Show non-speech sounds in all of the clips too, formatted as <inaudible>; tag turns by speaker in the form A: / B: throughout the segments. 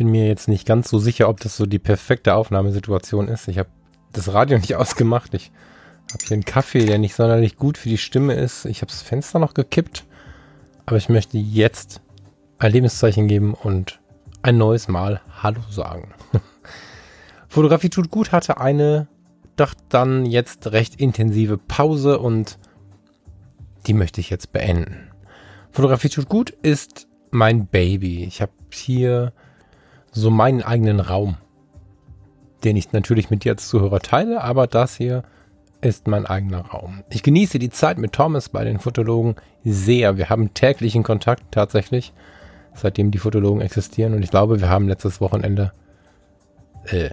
A: Bin mir jetzt nicht ganz so sicher, ob das so die perfekte Aufnahmesituation ist. Ich habe das Radio <laughs> nicht ausgemacht. Ich habe hier einen Kaffee, der nicht sonderlich gut für die Stimme ist. Ich habe das Fenster noch gekippt. Aber ich möchte jetzt ein Lebenszeichen geben und ein neues Mal Hallo sagen. <laughs> Fotografie tut gut hatte eine, doch dann jetzt recht intensive Pause und die möchte ich jetzt beenden. Fotografie tut gut ist mein Baby. Ich habe hier so meinen eigenen Raum, den ich natürlich mit dir als Zuhörer teile, aber das hier ist mein eigener Raum. Ich genieße die Zeit mit Thomas bei den Fotologen sehr. Wir haben täglichen Kontakt tatsächlich, seitdem die Fotologen existieren und ich glaube, wir haben letztes Wochenende, äh,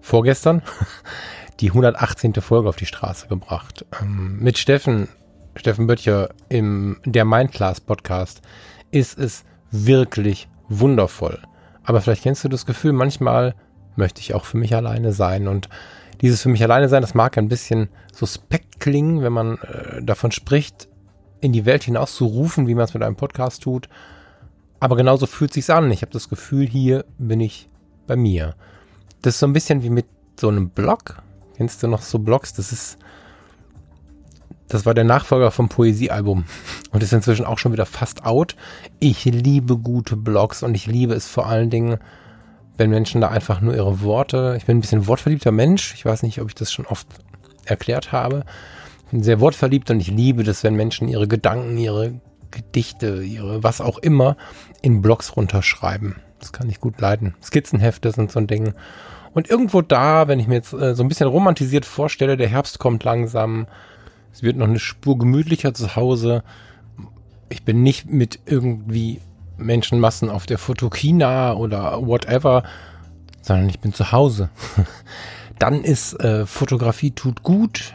A: vorgestern, <laughs> die 118. Folge auf die Straße gebracht. Ähm, mit Steffen Steffen Böttcher im Der Mindclass Podcast ist es wirklich wundervoll. Aber vielleicht kennst du das Gefühl, manchmal möchte ich auch für mich alleine sein. Und dieses für mich alleine sein, das mag ein bisschen suspekt klingen, wenn man äh, davon spricht, in die Welt hinaus zu rufen, wie man es mit einem Podcast tut. Aber genauso fühlt sich's an. Ich habe das Gefühl, hier bin ich bei mir. Das ist so ein bisschen wie mit so einem Blog. Kennst du noch so Blogs? Das ist das war der Nachfolger vom Poesiealbum und ist inzwischen auch schon wieder fast out. Ich liebe gute Blogs und ich liebe es vor allen Dingen, wenn Menschen da einfach nur ihre Worte, ich bin ein bisschen wortverliebter Mensch, ich weiß nicht, ob ich das schon oft erklärt habe. Ich bin sehr wortverliebt und ich liebe das, wenn Menschen ihre Gedanken, ihre Gedichte, ihre was auch immer in Blogs runterschreiben. Das kann ich gut leiden. Skizzenhefte sind so ein Ding. Und irgendwo da, wenn ich mir jetzt äh, so ein bisschen romantisiert vorstelle, der Herbst kommt langsam, es wird noch eine Spur gemütlicher zu Hause. Ich bin nicht mit irgendwie Menschenmassen auf der Fotokina oder whatever, sondern ich bin zu Hause. <laughs> Dann ist äh, Fotografie tut gut.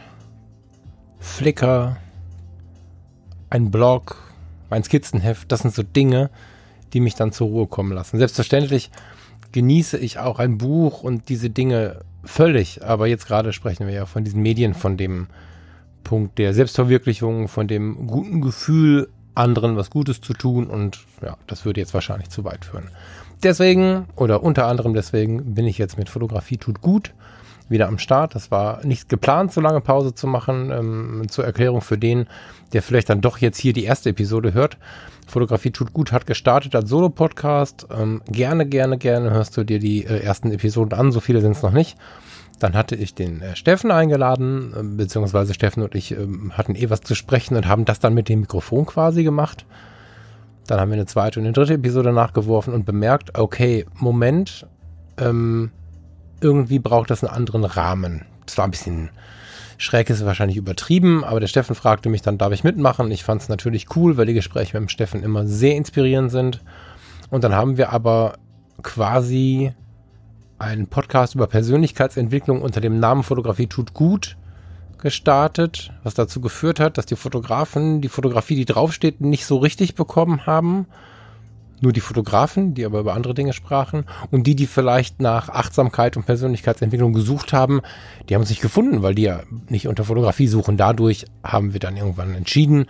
A: Flickr, ein Blog, mein Skizzenheft, das sind so Dinge, die mich dann zur Ruhe kommen lassen. Selbstverständlich genieße ich auch ein Buch und diese Dinge völlig, aber jetzt gerade sprechen wir ja von diesen Medien, von dem Punkt der Selbstverwirklichung, von dem guten Gefühl, anderen was Gutes zu tun und ja, das würde jetzt wahrscheinlich zu weit führen. Deswegen oder unter anderem deswegen bin ich jetzt mit Fotografie tut gut wieder am Start. Das war nicht geplant, so lange Pause zu machen. Ähm, zur Erklärung für den, der vielleicht dann doch jetzt hier die erste Episode hört. Fotografie tut gut hat gestartet als Solo-Podcast. Ähm, gerne, gerne, gerne hörst du dir die äh, ersten Episoden an. So viele sind es noch nicht. Dann hatte ich den äh, Steffen eingeladen, äh, beziehungsweise Steffen und ich äh, hatten eh was zu sprechen und haben das dann mit dem Mikrofon quasi gemacht. Dann haben wir eine zweite und eine dritte Episode nachgeworfen und bemerkt, okay, Moment, ähm, irgendwie braucht das einen anderen Rahmen. Das war ein bisschen schräg, ist wahrscheinlich übertrieben, aber der Steffen fragte mich dann, darf ich mitmachen? Ich fand es natürlich cool, weil die Gespräche mit dem Steffen immer sehr inspirierend sind. Und dann haben wir aber quasi einen Podcast über Persönlichkeitsentwicklung unter dem Namen Fotografie tut gut gestartet, was dazu geführt hat, dass die Fotografen die Fotografie, die draufsteht, nicht so richtig bekommen haben. Nur die Fotografen, die aber über andere Dinge sprachen. Und die, die vielleicht nach Achtsamkeit und Persönlichkeitsentwicklung gesucht haben, die haben sich gefunden, weil die ja nicht unter Fotografie suchen. Dadurch haben wir dann irgendwann entschieden,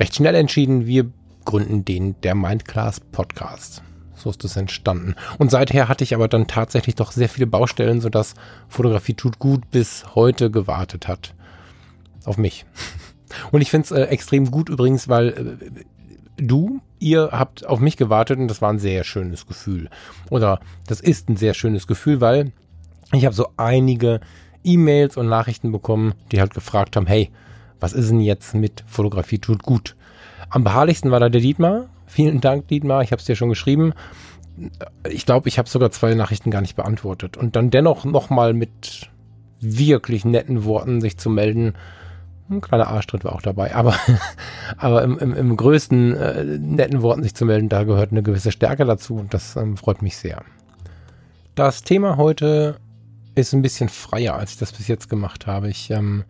A: recht schnell entschieden, wir gründen den der Mindclass Podcast. So ist das entstanden. Und seither hatte ich aber dann tatsächlich doch sehr viele Baustellen, sodass Fotografie tut gut bis heute gewartet hat. Auf mich. Und ich finde es äh, extrem gut übrigens, weil äh, du, ihr habt auf mich gewartet und das war ein sehr schönes Gefühl. Oder das ist ein sehr schönes Gefühl, weil ich habe so einige E-Mails und Nachrichten bekommen, die halt gefragt haben, hey, was ist denn jetzt mit Fotografie tut gut? Am beharrlichsten war da der Dietmar, Vielen Dank, Dietmar. Ich habe es dir schon geschrieben. Ich glaube, ich habe sogar zwei Nachrichten gar nicht beantwortet. Und dann dennoch nochmal mit wirklich netten Worten sich zu melden. Ein kleiner Arschtritt war auch dabei, aber, <laughs> aber im, im, im größten äh, netten Worten sich zu melden, da gehört eine gewisse Stärke dazu und das ähm, freut mich sehr. das Thema heute ist ein bisschen freier, als ich das bis jetzt gemacht habe. Ich ähm,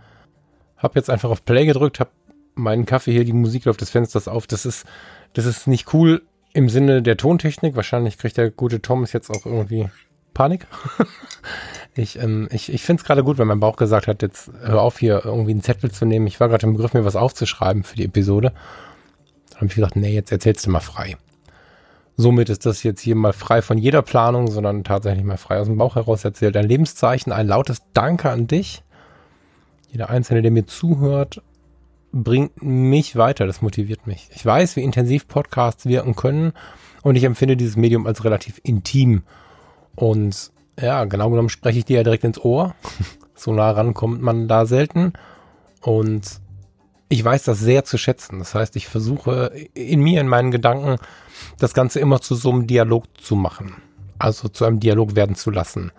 A: habe jetzt einfach auf Play gedrückt, habe meinen Kaffee hier, die Musik läuft des Fensters auf. Das ist, das ist nicht cool im Sinne der Tontechnik. Wahrscheinlich kriegt der gute Thomas jetzt auch irgendwie Panik. <laughs> ich ähm, ich, ich finde es gerade gut, wenn mein Bauch gesagt hat, jetzt hör auf hier irgendwie einen Zettel zu nehmen. Ich war gerade im Begriff, mir was aufzuschreiben für die Episode. Dann habe ich gesagt, nee, jetzt erzählst du mal frei. Somit ist das jetzt hier mal frei von jeder Planung, sondern tatsächlich mal frei aus dem Bauch heraus erzählt. Ein Lebenszeichen, ein lautes Danke an dich. Jeder Einzelne, der mir zuhört, bringt mich weiter. Das motiviert mich. Ich weiß, wie intensiv Podcasts wirken können und ich empfinde dieses Medium als relativ intim. Und ja, genau genommen spreche ich dir ja direkt ins Ohr. <laughs> so nah ran kommt man da selten. Und ich weiß das sehr zu schätzen. Das heißt, ich versuche in mir, in meinen Gedanken, das Ganze immer zu so einem Dialog zu machen. Also zu einem Dialog werden zu lassen.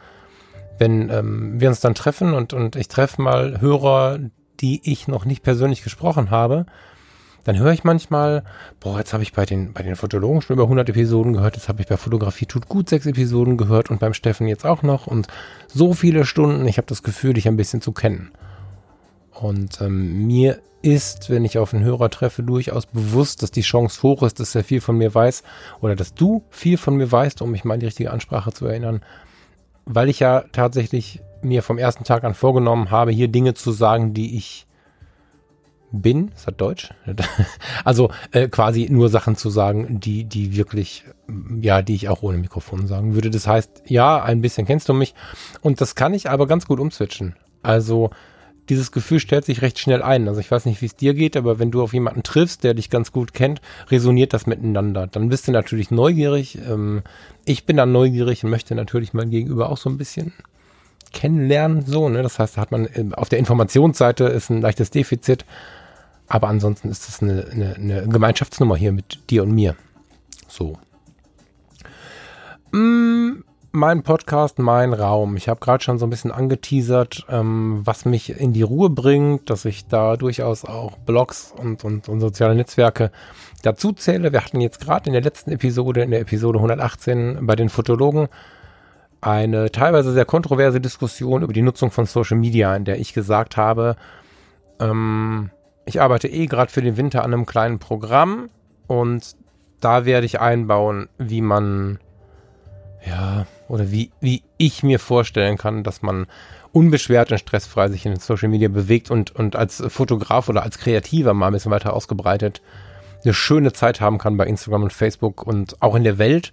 A: Wenn ähm, wir uns dann treffen und, und ich treffe mal Hörer, die ich noch nicht persönlich gesprochen habe, dann höre ich manchmal, boah, jetzt habe ich bei den, bei den Fotologen schon über 100 Episoden gehört, jetzt habe ich bei Fotografie tut gut sechs Episoden gehört und beim Steffen jetzt auch noch und so viele Stunden, ich habe das Gefühl, dich ein bisschen zu kennen. Und ähm, mir ist, wenn ich auf einen Hörer treffe, durchaus bewusst, dass die Chance hoch ist, dass er viel von mir weiß oder dass du viel von mir weißt, um mich mal an die richtige Ansprache zu erinnern, weil ich ja tatsächlich mir vom ersten Tag an vorgenommen habe, hier Dinge zu sagen, die ich bin, ist das Deutsch? <laughs> Also äh, quasi nur Sachen zu sagen, die, die wirklich, ja, die ich auch ohne Mikrofon sagen würde. Das heißt, ja, ein bisschen kennst du mich und das kann ich aber ganz gut umswitchen. Also dieses Gefühl stellt sich recht schnell ein. Also ich weiß nicht, wie es dir geht, aber wenn du auf jemanden triffst, der dich ganz gut kennt, resoniert das miteinander. Dann bist du natürlich neugierig. Ähm, ich bin dann neugierig und möchte natürlich mein Gegenüber auch so ein bisschen kennenlernen. So, ne? Das heißt, da hat man ähm, auf der Informationsseite ist ein leichtes Defizit. Aber ansonsten ist es eine, eine, eine Gemeinschaftsnummer hier mit dir und mir. So. Mm, mein Podcast, mein Raum. Ich habe gerade schon so ein bisschen angeteasert, ähm, was mich in die Ruhe bringt, dass ich da durchaus auch Blogs und, und, und soziale Netzwerke dazu zähle. Wir hatten jetzt gerade in der letzten Episode, in der Episode 118 bei den Fotologen, eine teilweise sehr kontroverse Diskussion über die Nutzung von Social Media, in der ich gesagt habe, ähm, ich arbeite eh gerade für den Winter an einem kleinen Programm und da werde ich einbauen, wie man ja, oder wie, wie ich mir vorstellen kann, dass man unbeschwert und stressfrei sich in den Social Media bewegt und, und als Fotograf oder als Kreativer mal ein bisschen weiter ausgebreitet eine schöne Zeit haben kann bei Instagram und Facebook und auch in der Welt,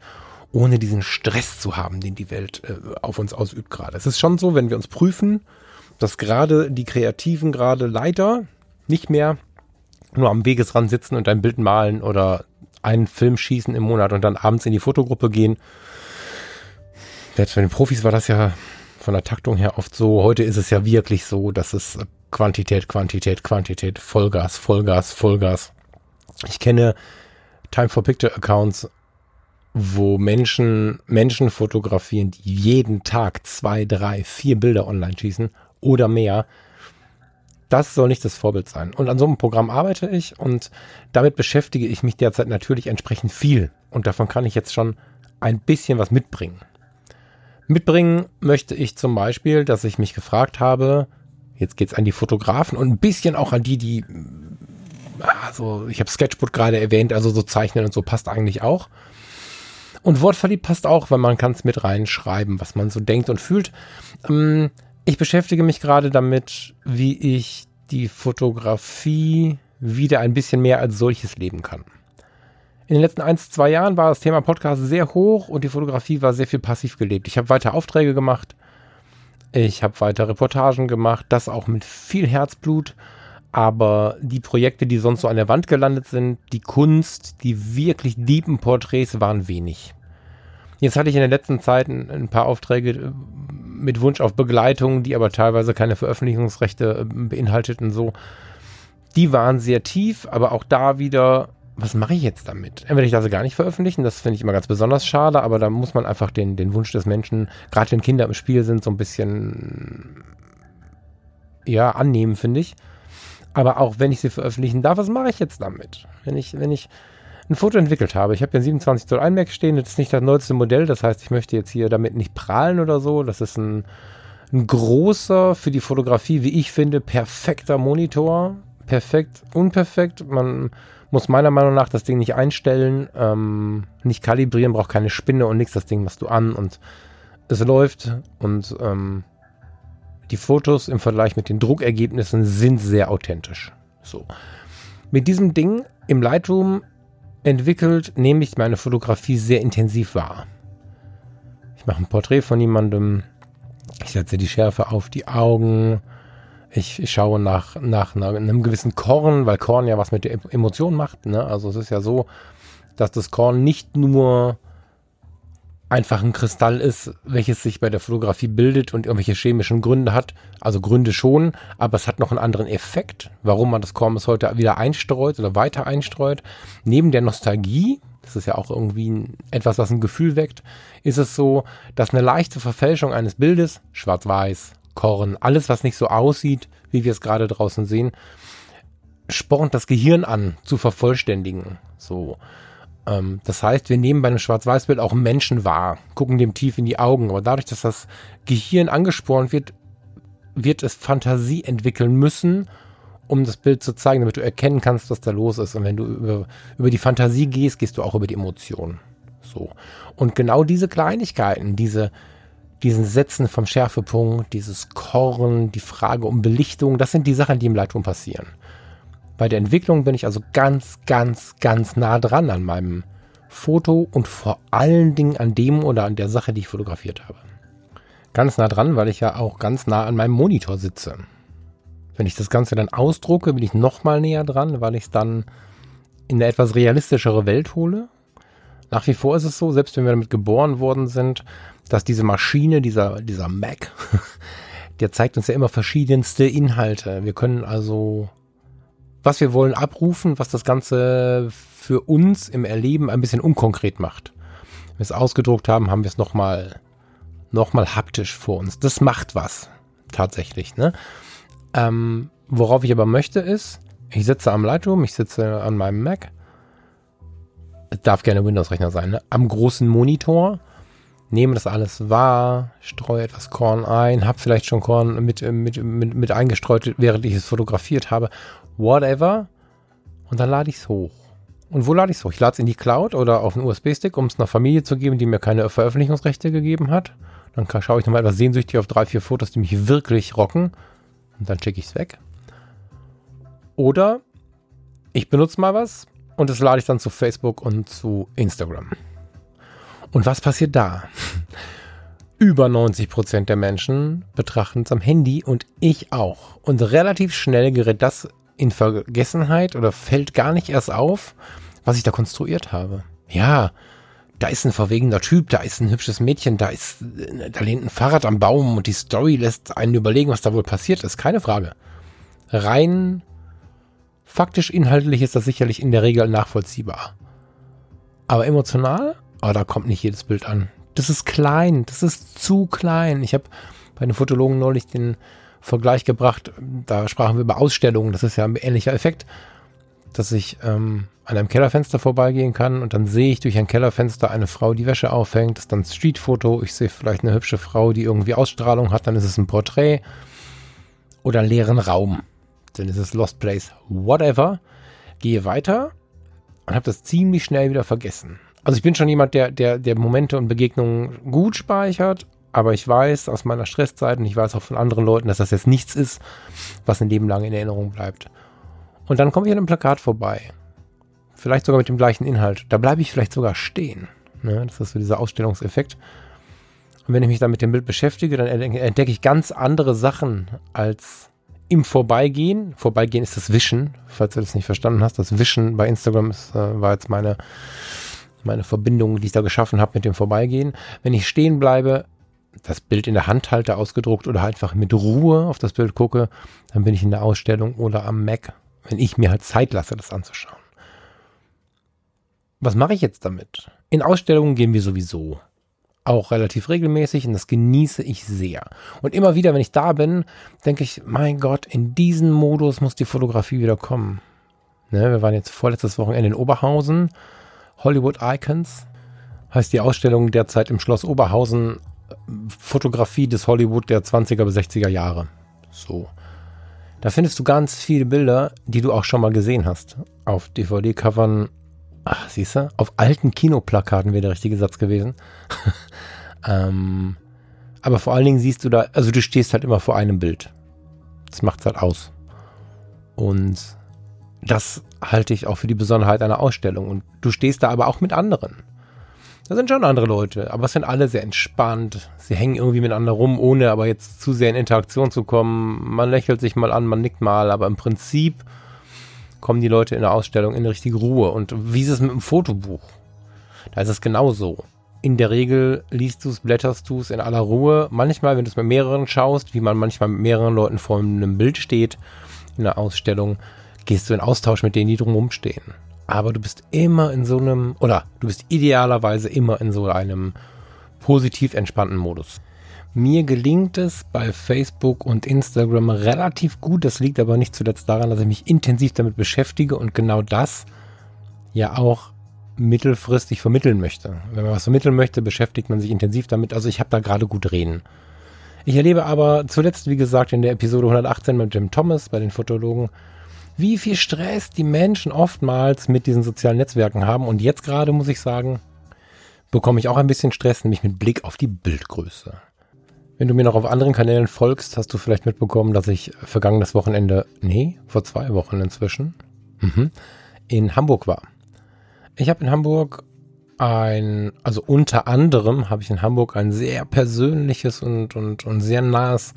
A: ohne diesen Stress zu haben, den die Welt äh, auf uns ausübt gerade. Es ist schon so, wenn wir uns prüfen, dass gerade die Kreativen gerade leider nicht mehr nur am Wegesrand sitzen und ein Bild malen oder einen Film schießen im Monat und dann abends in die Fotogruppe gehen, selbst bei den Profis war das ja von der Taktung her oft so. Heute ist es ja wirklich so, dass es Quantität, Quantität, Quantität, Vollgas, Vollgas, Vollgas. Ich kenne Time for Picture Accounts, wo Menschen Menschen fotografieren, die jeden Tag zwei, drei, vier Bilder online schießen oder mehr. Das soll nicht das Vorbild sein. Und an so einem Programm arbeite ich und damit beschäftige ich mich derzeit natürlich entsprechend viel. Und davon kann ich jetzt schon ein bisschen was mitbringen. Mitbringen möchte ich zum Beispiel, dass ich mich gefragt habe, jetzt geht's an die Fotografen und ein bisschen auch an die, die, also ich habe Sketchbook gerade erwähnt, also so zeichnen und so passt eigentlich auch. Und Wortverliebt passt auch, weil man kann es mit reinschreiben, was man so denkt und fühlt. Ähm, ich beschäftige mich gerade damit, wie ich die Fotografie wieder ein bisschen mehr als solches leben kann. In den letzten ein, zwei Jahren war das Thema Podcast sehr hoch und die Fotografie war sehr viel passiv gelebt. Ich habe weiter Aufträge gemacht, ich habe weiter Reportagen gemacht, das auch mit viel Herzblut. Aber die Projekte, die sonst so an der Wand gelandet sind, die Kunst, die wirklich deepen Porträts waren wenig. Jetzt hatte ich in der letzten Zeit ein, ein paar Aufträge äh, mit Wunsch auf Begleitung, die aber teilweise keine Veröffentlichungsrechte äh, beinhalteten, so. Die waren sehr tief, aber auch da wieder was mache ich jetzt damit? Entweder ich lasse gar nicht veröffentlichen, das finde ich immer ganz besonders schade, aber da muss man einfach den, den Wunsch des Menschen, gerade wenn Kinder im Spiel sind, so ein bisschen ja, annehmen, finde ich. Aber auch wenn ich sie veröffentlichen darf, was mache ich jetzt damit? Wenn ich, wenn ich ein Foto entwickelt habe. Ich habe ein 27 Zoll iMac stehen, das ist nicht das neueste Modell, das heißt, ich möchte jetzt hier damit nicht prahlen oder so. Das ist ein, ein großer, für die Fotografie, wie ich finde, perfekter Monitor. Perfekt, unperfekt. Man muss meiner Meinung nach das Ding nicht einstellen, ähm, nicht kalibrieren, braucht keine Spinne und nichts. Das Ding machst du an und es läuft und ähm, die Fotos im Vergleich mit den Druckergebnissen sind sehr authentisch. So. Mit diesem Ding im Lightroom entwickelt, nehme ich meine Fotografie sehr intensiv wahr. Ich mache ein Porträt von jemandem, ich setze die Schärfe auf die Augen, ich, schaue nach, nach, nach einem gewissen Korn, weil Korn ja was mit der Emotion macht. Ne? Also es ist ja so, dass das Korn nicht nur einfach ein Kristall ist, welches sich bei der Fotografie bildet und irgendwelche chemischen Gründe hat. Also Gründe schon, aber es hat noch einen anderen Effekt, warum man das Korn bis heute wieder einstreut oder weiter einstreut. Neben der Nostalgie, das ist ja auch irgendwie etwas, was ein Gefühl weckt, ist es so, dass eine leichte Verfälschung eines Bildes, schwarz-weiß, Korn, alles, was nicht so aussieht, wie wir es gerade draußen sehen, spornt das Gehirn an, zu vervollständigen. So. Ähm, das heißt, wir nehmen bei einem Schwarz-Weiß-Bild auch Menschen wahr, gucken dem tief in die Augen. Aber dadurch, dass das Gehirn angespornt wird, wird es Fantasie entwickeln müssen, um das Bild zu zeigen, damit du erkennen kannst, was da los ist. Und wenn du über, über die Fantasie gehst, gehst du auch über die Emotionen. So. Und genau diese Kleinigkeiten, diese, diesen Sätzen vom Schärfepunkt, dieses Korn, die Frage um Belichtung, das sind die Sachen, die im Lightroom passieren. Bei der Entwicklung bin ich also ganz, ganz, ganz nah dran an meinem Foto und vor allen Dingen an dem oder an der Sache, die ich fotografiert habe. Ganz nah dran, weil ich ja auch ganz nah an meinem Monitor sitze. Wenn ich das Ganze dann ausdrucke, bin ich noch mal näher dran, weil ich es dann in eine etwas realistischere Welt hole. Nach wie vor ist es so, selbst wenn wir damit geboren worden sind, dass diese Maschine, dieser, dieser Mac, <laughs> der zeigt uns ja immer verschiedenste Inhalte. Wir können also was wir wollen, abrufen, was das Ganze für uns im Erleben ein bisschen unkonkret macht. Wenn wir es ausgedruckt haben, haben wir es nochmal noch mal haptisch vor uns. Das macht was, tatsächlich. Ne? Ähm, worauf ich aber möchte ist, ich sitze am Lightroom, ich sitze an meinem Mac. Es darf gerne Windows-Rechner sein, ne? am großen Monitor nehme das alles wahr, streue etwas Korn ein, habe vielleicht schon Korn mit, mit, mit, mit eingestreut, während ich es fotografiert habe whatever. Und dann lade ich es hoch. Und wo lade ich es hoch? Ich lade es in die Cloud oder auf einen USB-Stick, um es einer Familie zu geben, die mir keine Veröffentlichungsrechte gegeben hat. Dann schaue ich nochmal etwas sehnsüchtig auf drei, vier Fotos, die mich wirklich rocken. Und dann schicke ich es weg. Oder ich benutze mal was und das lade ich dann zu Facebook und zu Instagram. Und was passiert da? <laughs> Über 90% der Menschen betrachten es am Handy und ich auch. Und relativ schnell gerät das in Vergessenheit oder fällt gar nicht erst auf, was ich da konstruiert habe. Ja, da ist ein verwegener Typ, da ist ein hübsches Mädchen, da ist, da lehnt ein Fahrrad am Baum und die Story lässt einen überlegen, was da wohl passiert ist. Keine Frage. Rein faktisch inhaltlich ist das sicherlich in der Regel nachvollziehbar. Aber emotional, oh, da kommt nicht jedes Bild an. Das ist klein, das ist zu klein. Ich habe bei einem Fotologen neulich den Vergleich gebracht. Da sprachen wir über Ausstellungen. Das ist ja ein ähnlicher Effekt, dass ich ähm, an einem Kellerfenster vorbeigehen kann und dann sehe ich durch ein Kellerfenster eine Frau, die Wäsche aufhängt. Das ist dann ein Streetfoto. Ich sehe vielleicht eine hübsche Frau, die irgendwie Ausstrahlung hat. Dann ist es ein Porträt oder einen leeren Raum. Dann ist es Lost Place. Whatever. Gehe weiter und habe das ziemlich schnell wieder vergessen. Also ich bin schon jemand, der, der, der Momente und Begegnungen gut speichert aber ich weiß aus meiner Stresszeit und ich weiß auch von anderen Leuten, dass das jetzt nichts ist, was ein Leben lang in Erinnerung bleibt. Und dann komme ich an einem Plakat vorbei. Vielleicht sogar mit dem gleichen Inhalt. Da bleibe ich vielleicht sogar stehen. Ne? Das ist so dieser Ausstellungseffekt. Und wenn ich mich dann mit dem Bild beschäftige, dann entdecke ich ganz andere Sachen als im Vorbeigehen. Vorbeigehen ist das Wischen, falls du das nicht verstanden hast. Das Wischen bei Instagram ist, äh, war jetzt meine, meine Verbindung, die ich da geschaffen habe mit dem Vorbeigehen. Wenn ich stehen bleibe, das Bild in der Hand halte, ausgedruckt oder einfach mit Ruhe auf das Bild gucke, dann bin ich in der Ausstellung oder am Mac, wenn ich mir halt Zeit lasse, das anzuschauen. Was mache ich jetzt damit? In Ausstellungen gehen wir sowieso. Auch relativ regelmäßig und das genieße ich sehr. Und immer wieder, wenn ich da bin, denke ich, mein Gott, in diesen Modus muss die Fotografie wieder kommen. Ne, wir waren jetzt vorletztes Wochenende in Oberhausen Hollywood Icons. Heißt die Ausstellung derzeit im Schloss Oberhausen Fotografie des Hollywood der 20er bis 60er Jahre. So. Da findest du ganz viele Bilder, die du auch schon mal gesehen hast. Auf DVD-Covern, ach, siehst du, auf alten Kinoplakaten wäre der richtige Satz gewesen. <laughs> ähm, aber vor allen Dingen siehst du da, also du stehst halt immer vor einem Bild. Das macht's halt aus. Und das halte ich auch für die Besonderheit einer Ausstellung. Und du stehst da aber auch mit anderen. Da sind schon andere Leute, aber es sind alle sehr entspannt. Sie hängen irgendwie miteinander rum, ohne aber jetzt zu sehr in Interaktion zu kommen. Man lächelt sich mal an, man nickt mal, aber im Prinzip kommen die Leute in der Ausstellung in richtige Ruhe. Und wie ist es mit dem Fotobuch? Da ist es genauso. In der Regel liest du es, blätterst du es in aller Ruhe. Manchmal, wenn du es mit mehreren schaust, wie man manchmal mit mehreren Leuten vor einem Bild steht in der Ausstellung, gehst du in Austausch mit denen, die drumherum stehen aber du bist immer in so einem, oder du bist idealerweise immer in so einem positiv entspannten Modus. Mir gelingt es bei Facebook und Instagram relativ gut. Das liegt aber nicht zuletzt daran, dass ich mich intensiv damit beschäftige und genau das ja auch mittelfristig vermitteln möchte. Wenn man was vermitteln möchte, beschäftigt man sich intensiv damit. Also ich habe da gerade gut reden. Ich erlebe aber zuletzt, wie gesagt, in der Episode 118 mit Jim Thomas bei den Fotologen, wie viel Stress die Menschen oftmals mit diesen sozialen Netzwerken haben. Und jetzt gerade muss ich sagen, bekomme ich auch ein bisschen Stress, nämlich mit Blick auf die Bildgröße. Wenn du mir noch auf anderen Kanälen folgst, hast du vielleicht mitbekommen, dass ich vergangenes Wochenende, nee, vor zwei Wochen inzwischen, mhm, in Hamburg war. Ich habe in Hamburg ein, also unter anderem habe ich in Hamburg ein sehr persönliches und, und, und sehr nahes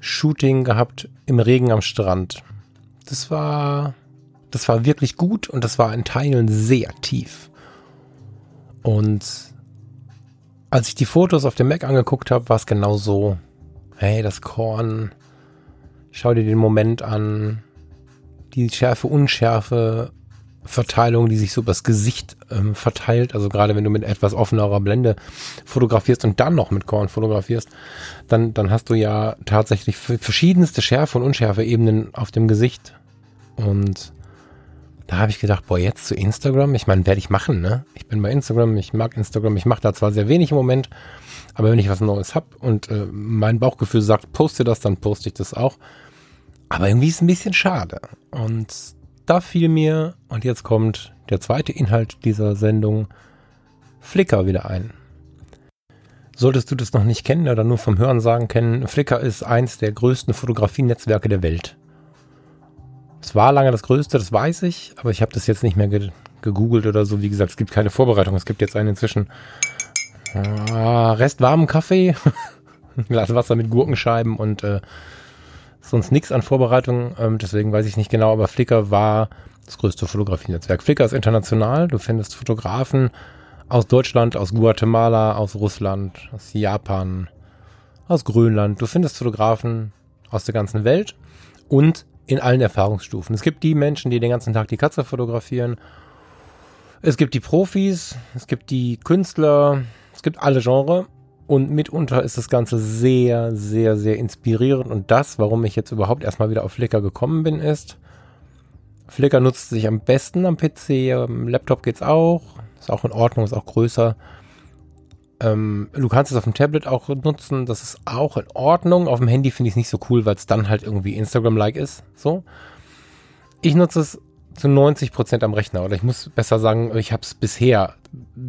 A: Shooting gehabt im Regen am Strand. Das war, das war wirklich gut und das war in Teilen sehr tief. Und als ich die Fotos auf dem Mac angeguckt habe, war es genau so. Hey, das Korn, schau dir den Moment an, die Schärfe, Unschärfe, Verteilung, die sich so übers Gesicht ähm, verteilt. Also gerade wenn du mit etwas offenerer Blende fotografierst und dann noch mit Korn fotografierst, dann, dann hast du ja tatsächlich verschiedenste Schärfe und Unschärfe-Ebenen auf dem Gesicht. Und da habe ich gedacht, boah, jetzt zu Instagram, ich meine, werde ich machen, ne? Ich bin bei Instagram, ich mag Instagram, ich mache da zwar sehr wenig im Moment, aber wenn ich was Neues habe und äh, mein Bauchgefühl sagt, poste das, dann poste ich das auch. Aber irgendwie ist es ein bisschen schade. Und da fiel mir, und jetzt kommt der zweite Inhalt dieser Sendung, Flickr wieder ein. Solltest du das noch nicht kennen oder nur vom Hörensagen kennen, Flickr ist eins der größten Fotografienetzwerke der Welt. Es war lange das größte, das weiß ich, aber ich habe das jetzt nicht mehr ge gegoogelt oder so. Wie gesagt, es gibt keine Vorbereitung. Es gibt jetzt einen inzwischen äh, Rest warmen Kaffee, <laughs> Glas Wasser mit Gurkenscheiben und äh, sonst nichts an Vorbereitung. Ähm, deswegen weiß ich nicht genau, aber Flickr war das größte Fotografienetzwerk. Flickr ist international. Du findest Fotografen aus Deutschland, aus Guatemala, aus Russland, aus Japan, aus Grönland. Du findest Fotografen aus der ganzen Welt und in allen Erfahrungsstufen. Es gibt die Menschen, die den ganzen Tag die Katze fotografieren. Es gibt die Profis, es gibt die Künstler, es gibt alle Genres. Und mitunter ist das Ganze sehr, sehr, sehr inspirierend. Und das, warum ich jetzt überhaupt erstmal wieder auf Flickr gekommen bin, ist, Flickr nutzt sich am besten am PC, am Laptop geht's auch. Ist auch in Ordnung, ist auch größer. Ähm, du kannst es auf dem Tablet auch nutzen, das ist auch in Ordnung. Auf dem Handy finde ich es nicht so cool, weil es dann halt irgendwie Instagram-like ist. So. Ich nutze es zu 90% am Rechner. Oder ich muss besser sagen, ich habe es bisher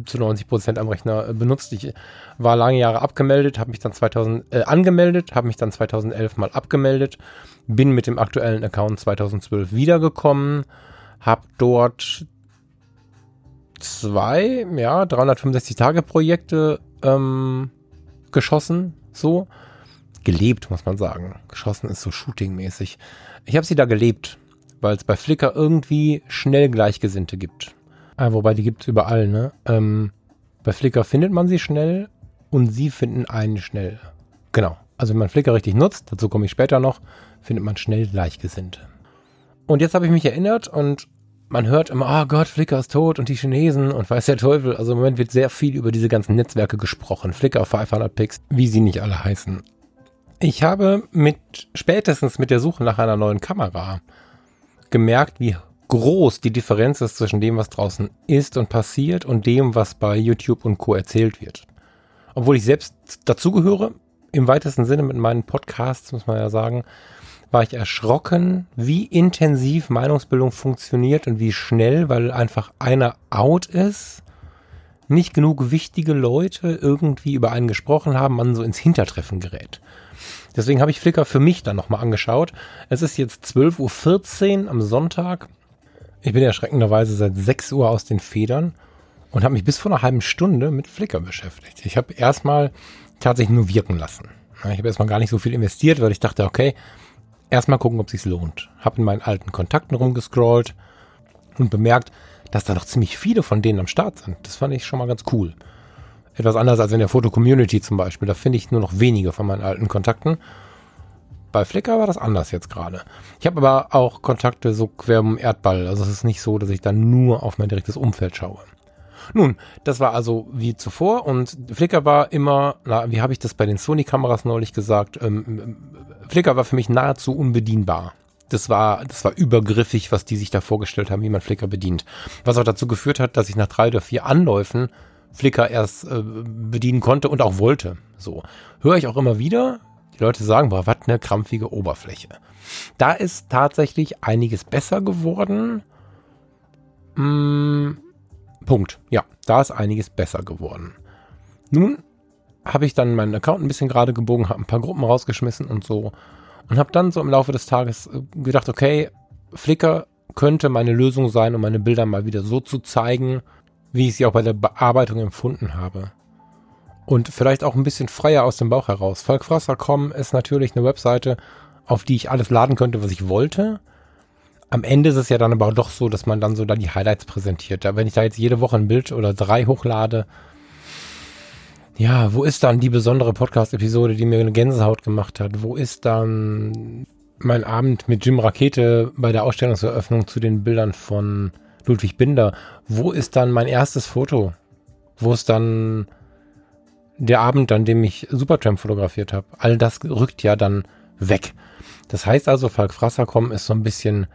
A: zu 90% am Rechner äh, benutzt. Ich war lange Jahre abgemeldet, habe mich dann 2000 äh, angemeldet, habe mich dann 2011 mal abgemeldet, bin mit dem aktuellen Account 2012 wiedergekommen, habe dort zwei, ja, 365 Tage Projekte ähm, geschossen, so. Gelebt, muss man sagen. Geschossen ist so shootingmäßig. Ich habe sie da gelebt, weil es bei Flickr irgendwie schnell Gleichgesinnte gibt. Ah, wobei die gibt es überall, ne? Ähm, bei Flickr findet man sie schnell und sie finden einen schnell. Genau. Also wenn man Flickr richtig nutzt, dazu komme ich später noch, findet man schnell Gleichgesinnte. Und jetzt habe ich mich erinnert und man hört immer, oh Gott, Flickr ist tot und die Chinesen und weiß der Teufel. Also im Moment wird sehr viel über diese ganzen Netzwerke gesprochen. Flickr, 500 Pix, wie sie nicht alle heißen. Ich habe mit, spätestens mit der Suche nach einer neuen Kamera gemerkt, wie groß die Differenz ist zwischen dem, was draußen ist und passiert und dem, was bei YouTube und Co. erzählt wird. Obwohl ich selbst dazugehöre, im weitesten Sinne mit meinen Podcasts, muss man ja sagen, war ich erschrocken, wie intensiv Meinungsbildung funktioniert und wie schnell, weil einfach einer out ist, nicht genug wichtige Leute irgendwie über einen gesprochen haben, man so ins Hintertreffen gerät. Deswegen habe ich Flickr für mich dann nochmal angeschaut. Es ist jetzt 12.14 Uhr am Sonntag. Ich bin erschreckenderweise seit 6 Uhr aus den Federn und habe mich bis vor einer halben Stunde mit Flickr beschäftigt. Ich habe erstmal tatsächlich nur wirken lassen. Ich habe erstmal gar nicht so viel investiert, weil ich dachte, okay, erstmal gucken, ob es sich lohnt. Habe in meinen alten Kontakten rumgescrollt und bemerkt, dass da noch ziemlich viele von denen am Start sind. Das fand ich schon mal ganz cool. Etwas anders als in der Foto-Community zum Beispiel. Da finde ich nur noch wenige von meinen alten Kontakten. Bei Flickr war das anders jetzt gerade. Ich habe aber auch Kontakte so quer um Erdball. Also es ist nicht so, dass ich dann nur auf mein direktes Umfeld schaue. Nun, das war also wie zuvor und Flickr war immer, na, wie habe ich das bei den Sony-Kameras neulich gesagt? Ähm, Flickr war für mich nahezu unbedienbar. Das war, das war übergriffig, was die sich da vorgestellt haben, wie man Flickr bedient. Was auch dazu geführt hat, dass ich nach drei oder vier Anläufen Flickr erst äh, bedienen konnte und auch wollte. So. Höre ich auch immer wieder, die Leute sagen, boah, was eine krampfige Oberfläche. Da ist tatsächlich einiges besser geworden. Hm, Punkt. Ja, da ist einiges besser geworden. Nun habe ich dann meinen Account ein bisschen gerade gebogen, habe ein paar Gruppen rausgeschmissen und so. Und habe dann so im Laufe des Tages äh, gedacht, okay, Flickr könnte meine Lösung sein, um meine Bilder mal wieder so zu zeigen, wie ich sie auch bei der Bearbeitung empfunden habe. Und vielleicht auch ein bisschen freier aus dem Bauch heraus. Falkfrasser.com ist natürlich eine Webseite, auf die ich alles laden könnte, was ich wollte. Am Ende ist es ja dann aber doch so, dass man dann so da die Highlights präsentiert. wenn ich da jetzt jede Woche ein Bild oder drei hochlade, ja, wo ist dann die besondere Podcast-Episode, die mir eine Gänsehaut gemacht hat? Wo ist dann mein Abend mit Jim Rakete bei der Ausstellungseröffnung zu den Bildern von Ludwig Binder? Wo ist dann mein erstes Foto? Wo ist dann der Abend, an dem ich Supertramp fotografiert habe? All das rückt ja dann weg. Das heißt also, Falk Frasserkom ist so ein bisschen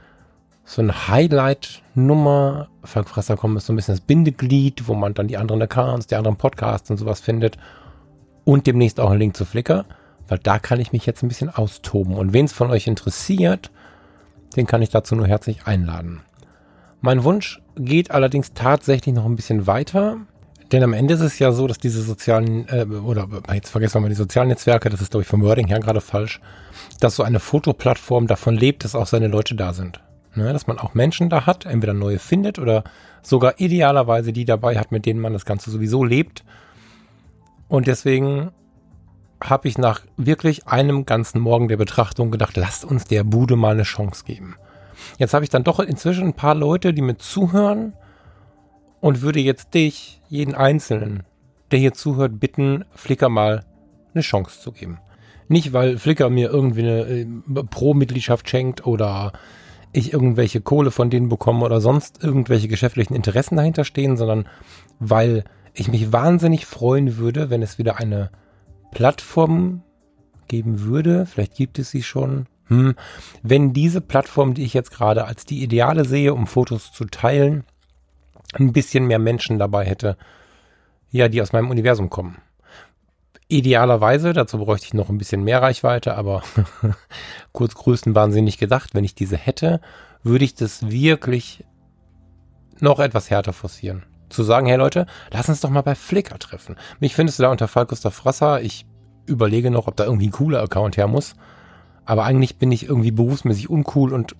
A: so eine Highlight-Nummer. Falk Frasser.com ist so ein bisschen das Bindeglied, wo man dann die anderen Accounts, die anderen Podcasts und sowas findet. Und demnächst auch ein Link zu Flickr, weil da kann ich mich jetzt ein bisschen austoben. Und wen es von euch interessiert, den kann ich dazu nur herzlich einladen. Mein Wunsch geht allerdings tatsächlich noch ein bisschen weiter. Denn am Ende ist es ja so, dass diese sozialen, äh, oder jetzt vergessen wir mal die sozialen Netzwerke, das ist glaube ich vom Wording her gerade falsch, dass so eine Fotoplattform davon lebt, dass auch seine Leute da sind. Ne, dass man auch Menschen da hat, entweder neue findet oder sogar idealerweise die dabei hat, mit denen man das Ganze sowieso lebt. Und deswegen habe ich nach wirklich einem ganzen Morgen der Betrachtung gedacht, lasst uns der Bude mal eine Chance geben. Jetzt habe ich dann doch inzwischen ein paar Leute, die mir zuhören und würde jetzt dich, jeden Einzelnen, der hier zuhört, bitten, Flickr mal eine Chance zu geben. Nicht, weil Flickr mir irgendwie eine äh, Pro-Mitgliedschaft schenkt oder ich irgendwelche Kohle von denen bekomme oder sonst irgendwelche geschäftlichen Interessen dahinter stehen, sondern weil ich mich wahnsinnig freuen würde, wenn es wieder eine Plattform geben würde, vielleicht gibt es sie schon, hm, wenn diese Plattform, die ich jetzt gerade als die ideale sehe, um Fotos zu teilen, ein bisschen mehr Menschen dabei hätte, ja, die aus meinem Universum kommen. Idealerweise, dazu bräuchte ich noch ein bisschen mehr Reichweite, aber <laughs> kurz größenwahnsinnig gedacht, wenn ich diese hätte, würde ich das wirklich noch etwas härter forcieren. Zu sagen, hey Leute, lass uns doch mal bei Flickr treffen. Mich findest du da unter Falk Gustav Frasser. Ich überlege noch, ob da irgendwie ein cooler Account her muss. Aber eigentlich bin ich irgendwie berufsmäßig uncool und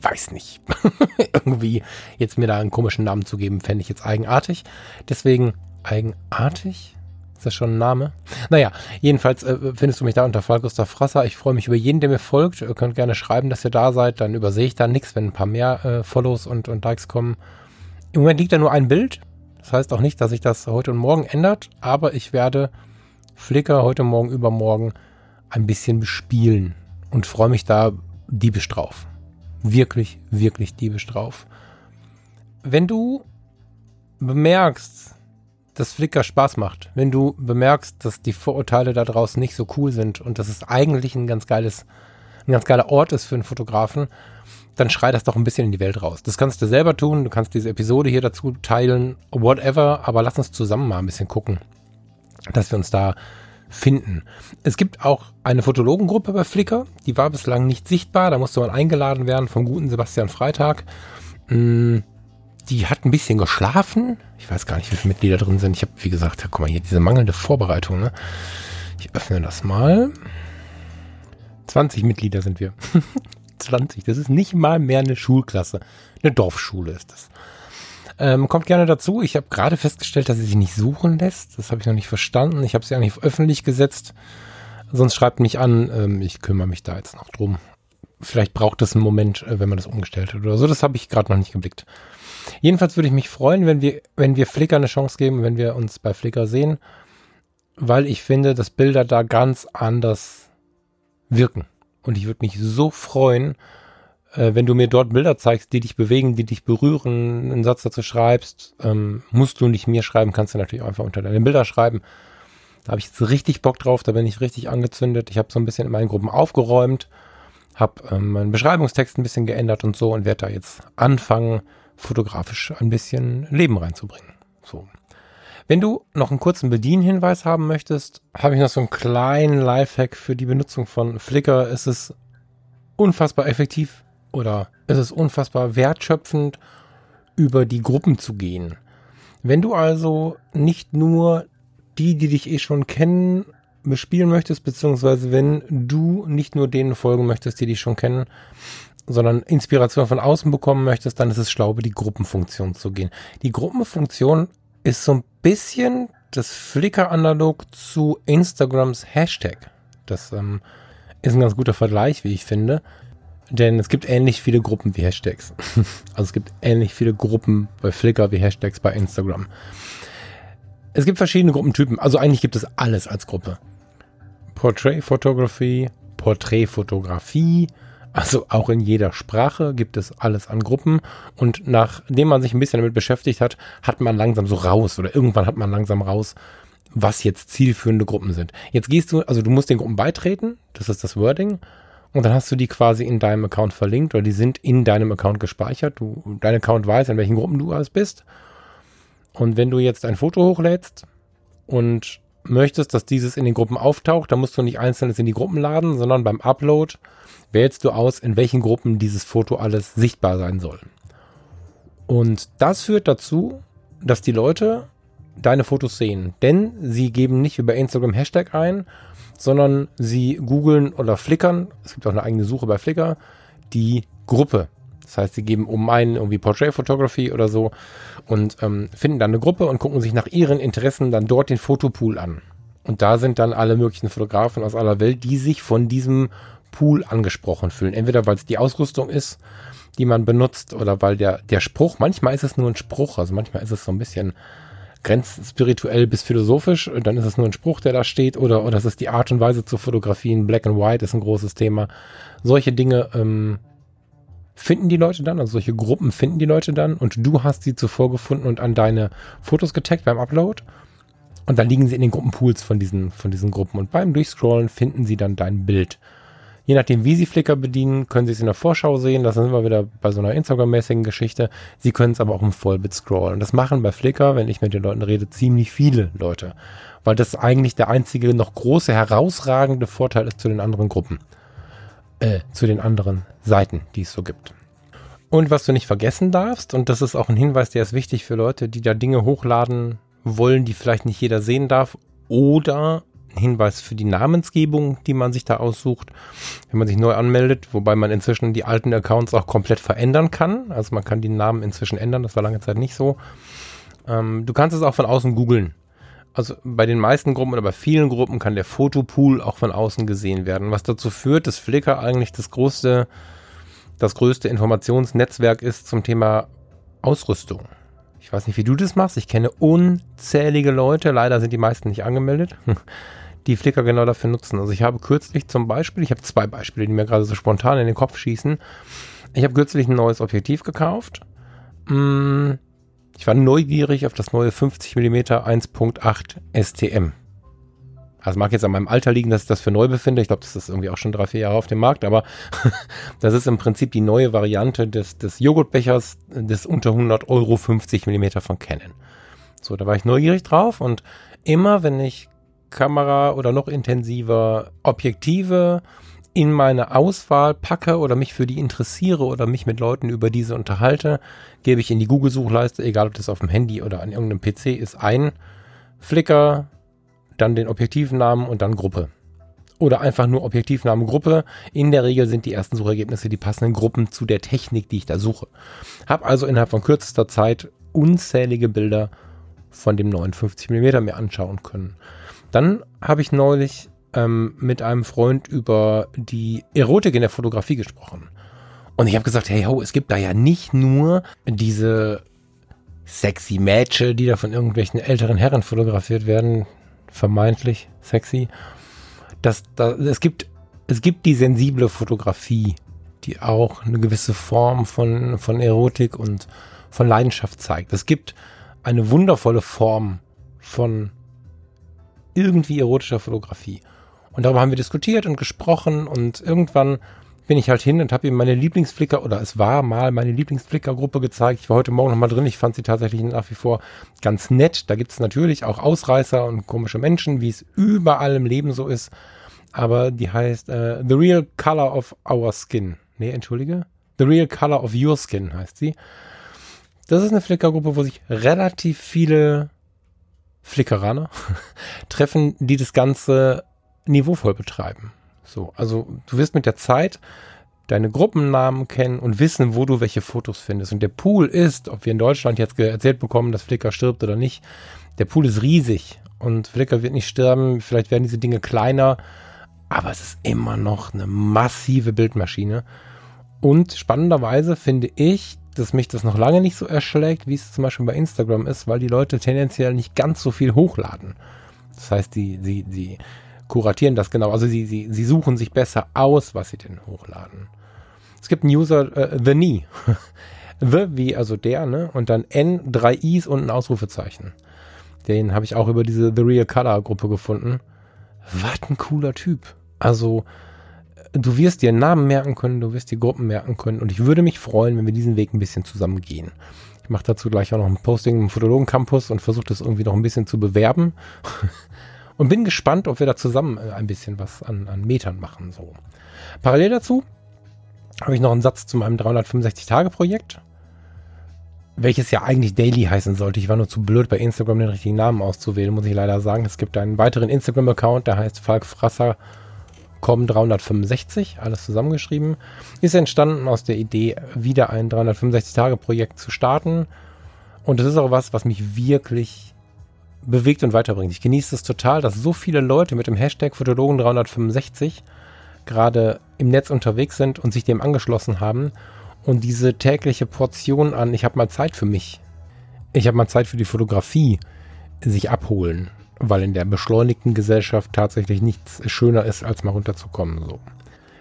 A: weiß nicht. <laughs> irgendwie jetzt mir da einen komischen Namen zu geben, fände ich jetzt eigenartig. Deswegen eigenartig? Ist das schon ein Name? Naja, jedenfalls äh, findest du mich da unter Fall Frasser. Ich freue mich über jeden, der mir folgt. Ihr könnt gerne schreiben, dass ihr da seid. Dann übersehe ich da nichts, wenn ein paar mehr äh, Follows und, und Likes kommen. Im Moment liegt da nur ein Bild. Das heißt auch nicht, dass sich das heute und morgen ändert. Aber ich werde Flickr heute Morgen, übermorgen ein bisschen bespielen. Und freue mich da diebisch drauf. Wirklich, wirklich diebisch drauf. Wenn du bemerkst, dass Flickr Spaß macht. Wenn du bemerkst, dass die Vorurteile da draußen nicht so cool sind und dass es eigentlich ein ganz geiles, ein ganz geiler Ort ist für einen Fotografen, dann schrei das doch ein bisschen in die Welt raus. Das kannst du selber tun, du kannst diese Episode hier dazu teilen, whatever, aber lass uns zusammen mal ein bisschen gucken, dass wir uns da finden. Es gibt auch eine Fotologengruppe bei Flickr, die war bislang nicht sichtbar, da musste man eingeladen werden vom guten Sebastian Freitag. Mm, die hat ein bisschen geschlafen. Ich weiß gar nicht, wie viele Mitglieder drin sind. Ich habe, wie gesagt, guck mal hier, diese mangelnde Vorbereitung. Ne? Ich öffne das mal. 20 Mitglieder sind wir. <laughs> 20. Das ist nicht mal mehr eine Schulklasse. Eine Dorfschule ist das. Ähm, kommt gerne dazu. Ich habe gerade festgestellt, dass sie sich nicht suchen lässt. Das habe ich noch nicht verstanden. Ich habe sie eigentlich öffentlich gesetzt. Sonst schreibt mich an. Ähm, ich kümmere mich da jetzt noch drum. Vielleicht braucht es einen Moment, äh, wenn man das umgestellt hat oder so. Das habe ich gerade noch nicht geblickt. Jedenfalls würde ich mich freuen, wenn wir, wenn wir Flickr eine Chance geben, wenn wir uns bei Flickr sehen, weil ich finde, dass Bilder da ganz anders wirken. Und ich würde mich so freuen, äh, wenn du mir dort Bilder zeigst, die dich bewegen, die dich berühren, einen Satz dazu schreibst, ähm, musst du nicht mir schreiben, kannst du natürlich einfach unter deine Bilder schreiben. Da habe ich jetzt richtig Bock drauf, da bin ich richtig angezündet. Ich habe so ein bisschen in meinen Gruppen aufgeräumt, habe ähm, meinen Beschreibungstext ein bisschen geändert und so und werde da jetzt anfangen, fotografisch ein bisschen Leben reinzubringen. So. Wenn du noch einen kurzen Bedienhinweis haben möchtest, habe ich noch so einen kleinen Lifehack für die Benutzung von Flickr. Es ist unfassbar effektiv oder es ist unfassbar wertschöpfend, über die Gruppen zu gehen. Wenn du also nicht nur die, die dich eh schon kennen, bespielen möchtest, beziehungsweise wenn du nicht nur denen folgen möchtest, die dich schon kennen, sondern Inspiration von außen bekommen möchtest, dann ist es schlau, über die Gruppenfunktion zu gehen. Die Gruppenfunktion ist so ein bisschen das Flickr-Analog zu Instagrams Hashtag. Das ähm, ist ein ganz guter Vergleich, wie ich finde. Denn es gibt ähnlich viele Gruppen wie Hashtags. <laughs> also es gibt ähnlich viele Gruppen bei Flickr wie Hashtags bei Instagram. Es gibt verschiedene Gruppentypen. Also eigentlich gibt es alles als Gruppe. Portrait Photography, Porträtfotografie, also auch in jeder Sprache gibt es alles an Gruppen und nachdem man sich ein bisschen damit beschäftigt hat, hat man langsam so raus oder irgendwann hat man langsam raus, was jetzt zielführende Gruppen sind. Jetzt gehst du, also du musst den Gruppen beitreten, das ist das Wording, und dann hast du die quasi in deinem Account verlinkt oder die sind in deinem Account gespeichert. Du, dein Account weiß, in welchen Gruppen du alles bist. Und wenn du jetzt ein Foto hochlädst und möchtest, dass dieses in den Gruppen auftaucht, dann musst du nicht einzelnes in die Gruppen laden, sondern beim Upload wählst du aus, in welchen Gruppen dieses Foto alles sichtbar sein soll. Und das führt dazu, dass die Leute deine Fotos sehen. Denn sie geben nicht über Instagram Hashtag ein, sondern sie googeln oder flickern, es gibt auch eine eigene Suche bei Flickr, die Gruppe. Das heißt, sie geben um einen irgendwie Portrait Photography oder so und ähm, finden dann eine Gruppe und gucken sich nach ihren Interessen dann dort den Fotopool an. Und da sind dann alle möglichen Fotografen aus aller Welt, die sich von diesem Pool angesprochen fühlen. Entweder weil es die Ausrüstung ist, die man benutzt, oder weil der, der Spruch, manchmal ist es nur ein Spruch, also manchmal ist es so ein bisschen grenzspirituell bis philosophisch, dann ist es nur ein Spruch, der da steht, oder, oder es ist die Art und Weise zu fotografieren. Black and White ist ein großes Thema. Solche Dinge ähm, finden die Leute dann, also solche Gruppen finden die Leute dann und du hast sie zuvor gefunden und an deine Fotos getaggt beim Upload. Und dann liegen sie in den Gruppenpools von diesen, von diesen Gruppen. Und beim Durchscrollen finden sie dann dein Bild. Je nachdem, wie Sie Flickr bedienen, können Sie es in der Vorschau sehen. Das sind wir wieder bei so einer Instagram-mäßigen Geschichte. Sie können es aber auch im Vollbit scrollen. Das machen bei Flickr, wenn ich mit den Leuten rede, ziemlich viele Leute. Weil das eigentlich der einzige noch große, herausragende Vorteil ist zu den anderen Gruppen. Äh, zu den anderen Seiten, die es so gibt. Und was du nicht vergessen darfst, und das ist auch ein Hinweis, der ist wichtig für Leute, die da Dinge hochladen wollen, die vielleicht nicht jeder sehen darf, oder Hinweis für die Namensgebung, die man sich da aussucht, wenn man sich neu anmeldet, wobei man inzwischen die alten Accounts auch komplett verändern kann. Also man kann die Namen inzwischen ändern, das war lange Zeit nicht so. Ähm, du kannst es auch von außen googeln. Also bei den meisten Gruppen oder bei vielen Gruppen kann der Fotopool auch von außen gesehen werden, was dazu führt, dass Flickr eigentlich das größte, das größte Informationsnetzwerk ist zum Thema Ausrüstung. Ich weiß nicht, wie du das machst. Ich kenne unzählige Leute, leider sind die meisten nicht angemeldet, <laughs> die Flickr genau dafür nutzen. Also ich habe kürzlich zum Beispiel, ich habe zwei Beispiele, die mir gerade so spontan in den Kopf schießen. Ich habe kürzlich ein neues Objektiv gekauft. Mm, ich war neugierig auf das neue 50 mm 1.8 STM. Also mag jetzt an meinem Alter liegen, dass ich das für neu befinde. Ich glaube, das ist irgendwie auch schon drei, vier Jahre auf dem Markt, aber <laughs> das ist im Prinzip die neue Variante des, des Joghurtbechers des unter 100 Euro 50 Millimeter von Canon. So, da war ich neugierig drauf und immer wenn ich Kamera oder noch intensiver Objektive in meine Auswahl packe oder mich für die interessiere oder mich mit Leuten über diese unterhalte, gebe ich in die Google-Suchleiste, egal ob das auf dem Handy oder an irgendeinem PC ist, ein Flickr, dann den Objektivnamen und dann Gruppe. Oder einfach nur Objektivnamen Gruppe. In der Regel sind die ersten Suchergebnisse die passenden Gruppen zu der Technik, die ich da suche. Hab also innerhalb von kürzester Zeit unzählige Bilder von dem 59 mm mir anschauen können. Dann habe ich neulich ähm, mit einem Freund über die Erotik in der Fotografie gesprochen. Und ich habe gesagt, hey ho, es gibt da ja nicht nur diese sexy Mädchen, die da von irgendwelchen älteren Herren fotografiert werden, vermeintlich sexy. Das, das, es, gibt, es gibt die sensible Fotografie, die auch eine gewisse Form von, von Erotik und von Leidenschaft zeigt. Es gibt eine wundervolle Form von irgendwie erotischer Fotografie. Und darüber haben wir diskutiert und gesprochen und irgendwann bin ich halt hin und habe ihm meine Lieblingsflicker oder es war mal meine Lieblingsflicker-Gruppe gezeigt. Ich war heute Morgen nochmal drin. Ich fand sie tatsächlich nach wie vor ganz nett. Da gibt es natürlich auch Ausreißer und komische Menschen, wie es überall im Leben so ist. Aber die heißt äh, The Real Color of Our Skin. Nee, entschuldige. The Real Color of Your Skin heißt sie. Das ist eine Flickergruppe, wo sich relativ viele Flickeraner <laughs> treffen, die das Ganze niveauvoll betreiben. So, also du wirst mit der Zeit deine Gruppennamen kennen und wissen, wo du welche Fotos findest. Und der Pool ist, ob wir in Deutschland jetzt erzählt bekommen, dass Flickr stirbt oder nicht, der Pool ist riesig und Flickr wird nicht sterben, vielleicht werden diese Dinge kleiner, aber es ist immer noch eine massive Bildmaschine. Und spannenderweise finde ich, dass mich das noch lange nicht so erschlägt, wie es zum Beispiel bei Instagram ist, weil die Leute tendenziell nicht ganz so viel hochladen. Das heißt, die, die, die kuratieren das genau. Also sie, sie, sie suchen sich besser aus, was sie denn hochladen. Es gibt einen User, äh, The Knee. <laughs> the wie also der, ne? Und dann N, drei Is und ein Ausrufezeichen. Den habe ich auch über diese The Real Color Gruppe gefunden. Was ein cooler Typ. Also, du wirst dir Namen merken können, du wirst dir Gruppen merken können und ich würde mich freuen, wenn wir diesen Weg ein bisschen zusammen gehen. Ich mache dazu gleich auch noch ein Posting im Fotologen Campus und versuche das irgendwie noch ein bisschen zu bewerben. <laughs> Und bin gespannt, ob wir da zusammen äh, ein bisschen was an, an Metern machen. So. Parallel dazu habe ich noch einen Satz zu meinem 365-Tage-Projekt, welches ja eigentlich Daily heißen sollte. Ich war nur zu blöd, bei Instagram den richtigen Namen auszuwählen, muss ich leider sagen. Es gibt einen weiteren Instagram-Account, der heißt falkfrasser.com365, alles zusammengeschrieben. Ist entstanden aus der Idee, wieder ein 365-Tage-Projekt zu starten. Und das ist auch was, was mich wirklich bewegt und weiterbringt. Ich genieße es total, dass so viele Leute mit dem Hashtag Fotologen365 gerade im Netz unterwegs sind und sich dem angeschlossen haben und diese tägliche Portion an, ich habe mal Zeit für mich, ich habe mal Zeit für die Fotografie, sich abholen, weil in der beschleunigten Gesellschaft tatsächlich nichts schöner ist, als mal runterzukommen. So.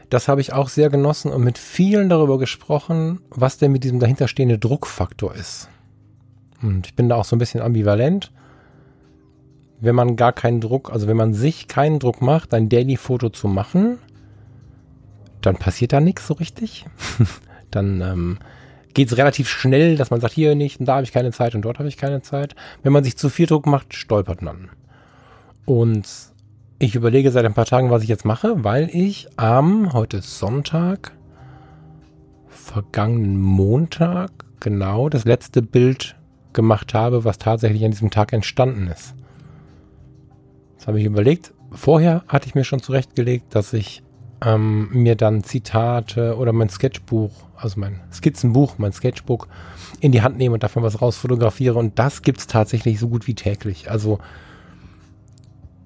A: Das habe ich auch sehr genossen und mit vielen darüber gesprochen, was denn mit diesem dahinterstehende Druckfaktor ist. Und ich bin da auch so ein bisschen ambivalent wenn man gar keinen Druck, also wenn man sich keinen Druck macht, ein Daily-Foto zu machen, dann passiert da nichts so richtig. <laughs> dann ähm, geht es relativ schnell, dass man sagt, hier nicht und da habe ich keine Zeit und dort habe ich keine Zeit. Wenn man sich zu viel Druck macht, stolpert man. Und ich überlege seit ein paar Tagen, was ich jetzt mache, weil ich am, heute ist Sonntag, vergangenen Montag, genau das letzte Bild gemacht habe, was tatsächlich an diesem Tag entstanden ist habe ich überlegt. Vorher hatte ich mir schon zurechtgelegt, dass ich ähm, mir dann Zitate oder mein Sketchbuch, also mein Skizzenbuch, mein Sketchbook in die Hand nehme und davon was rausfotografiere. Und das gibt es tatsächlich so gut wie täglich. Also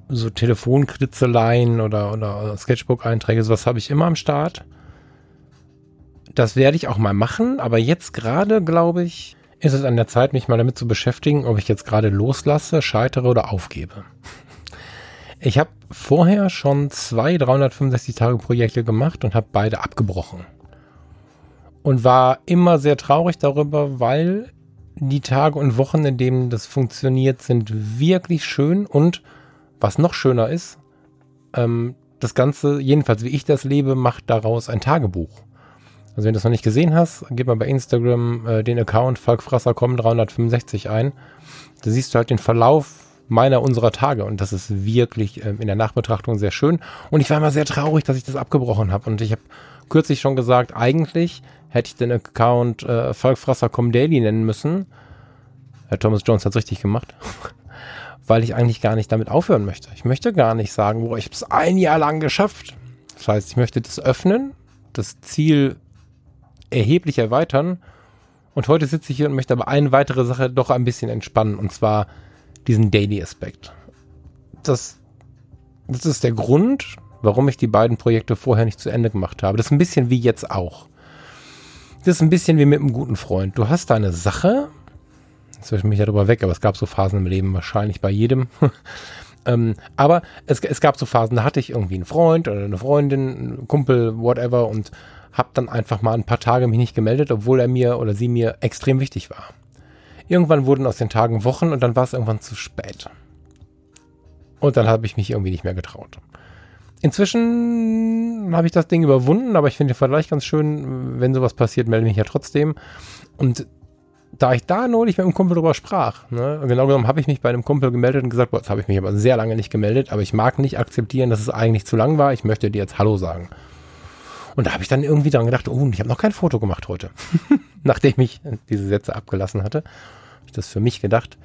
A: so Telefonkritzeleien oder, oder Sketchbook-Einträge, sowas habe ich immer am Start. Das werde ich auch mal machen, aber jetzt gerade, glaube ich, ist es an der Zeit, mich mal damit zu beschäftigen, ob ich jetzt gerade loslasse, scheitere oder aufgebe. Ich habe vorher schon zwei 365-Tage-Projekte gemacht und habe beide abgebrochen. Und war immer sehr traurig darüber, weil die Tage und Wochen, in denen das funktioniert, sind wirklich schön und was noch schöner ist, ähm, das Ganze, jedenfalls wie ich das lebe, macht daraus ein Tagebuch. Also wenn du es noch nicht gesehen hast, gib mal bei Instagram äh, den Account falkfrasser.com 365 ein. Da siehst du halt den Verlauf meiner, unserer Tage und das ist wirklich äh, in der Nachbetrachtung sehr schön. Und ich war immer sehr traurig, dass ich das abgebrochen habe und ich habe kürzlich schon gesagt, eigentlich hätte ich den Account äh, falkfrasser.com daily nennen müssen. Herr Thomas Jones hat es richtig gemacht. <laughs> weil ich eigentlich gar nicht damit aufhören möchte. Ich möchte gar nicht sagen, boah, ich habe es ein Jahr lang geschafft. Das heißt, ich möchte das öffnen, das Ziel erheblich erweitern. Und heute sitze ich hier und möchte aber eine weitere Sache doch ein bisschen entspannen, und zwar diesen Daily-Aspekt. Das, das ist der Grund, warum ich die beiden Projekte vorher nicht zu Ende gemacht habe. Das ist ein bisschen wie jetzt auch. Das ist ein bisschen wie mit einem guten Freund. Du hast deine Sache, zwischen mich darüber weg, aber es gab so Phasen im Leben, wahrscheinlich bei jedem. <laughs> ähm, aber es, es gab so Phasen, da hatte ich irgendwie einen Freund oder eine Freundin, einen Kumpel, whatever und habe dann einfach mal ein paar Tage mich nicht gemeldet, obwohl er mir oder sie mir extrem wichtig war. Irgendwann wurden aus den Tagen Wochen und dann war es irgendwann zu spät. Und dann habe ich mich irgendwie nicht mehr getraut. Inzwischen habe ich das Ding überwunden, aber ich finde den Vergleich ganz schön. Wenn sowas passiert, melde mich ja trotzdem. Und da ich da neulich mit einem Kumpel drüber sprach, ne, genau genommen habe ich mich bei einem Kumpel gemeldet und gesagt, boah, jetzt habe ich mich aber sehr lange nicht gemeldet, aber ich mag nicht akzeptieren, dass es eigentlich zu lang war. Ich möchte dir jetzt Hallo sagen. Und da habe ich dann irgendwie dran gedacht, oh, ich habe noch kein Foto gemacht heute. <laughs> Nachdem ich diese Sätze abgelassen hatte, habe ich das für mich gedacht.